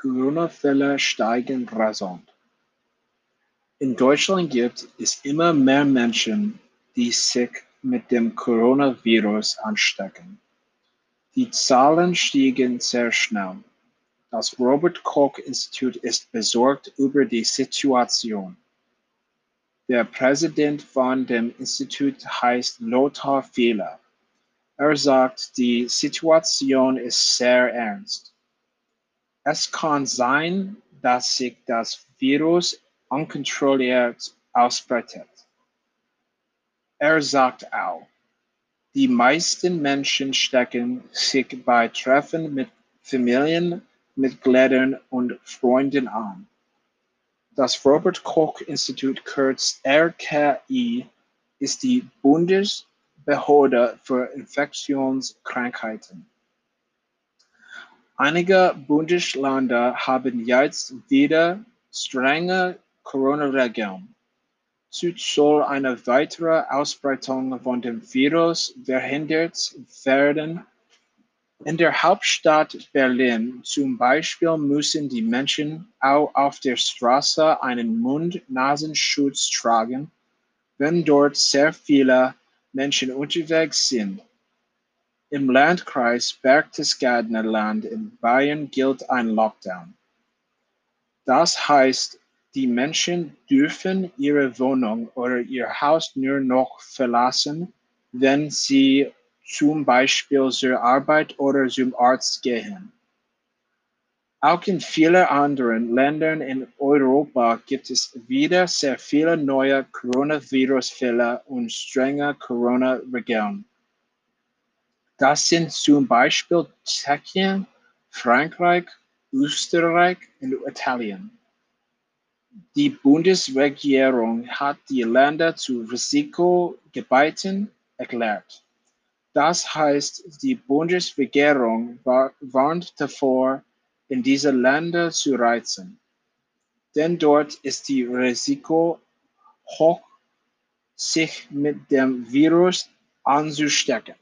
Corona-Fälle steigen rasant. In Deutschland gibt es immer mehr Menschen, die sich mit dem Coronavirus anstecken. Die Zahlen stiegen sehr schnell. Das Robert Koch Institut ist besorgt über die Situation. Der Präsident von dem Institut heißt Lothar Fehler. Er sagt, die Situation ist sehr ernst. Es kann sein, dass sich das Virus unkontrolliert ausbreitet. Er sagt auch, die meisten Menschen stecken sich bei Treffen mit Familienmitgliedern und Freunden an. Das Robert Koch Institut, kurz RKI, ist die Bundes Behörde für Infektionskrankheiten. Einige Bundesländer haben jetzt wieder strenge Corona-Regeln. So soll eine weitere Ausbreitung von dem Virus verhindert werden. In der Hauptstadt Berlin zum Beispiel müssen die Menschen auch auf der Straße einen Mund-Nasenschutz tragen, wenn dort sehr viele Menschen unterwegs sind. Im Landkreis Berchtesgadener Land in Bayern gilt ein Lockdown. Das heißt, die Menschen dürfen ihre Wohnung oder ihr Haus nur noch verlassen, wenn sie zum Beispiel zur Arbeit oder zum Arzt gehen. Auch in vielen anderen Ländern in Europa gibt es wieder sehr viele neue Coronavirus-Fälle und strenge Corona-Regeln. Das sind zum Beispiel Tschechien, Frankreich, Österreich und Italien. Die Bundesregierung hat die Länder zu Risikogebieten erklärt. Das heißt, die Bundesregierung warnt davor, in diese Länder zu reisen, denn dort ist die Risiko hoch, sich mit dem Virus anzustecken.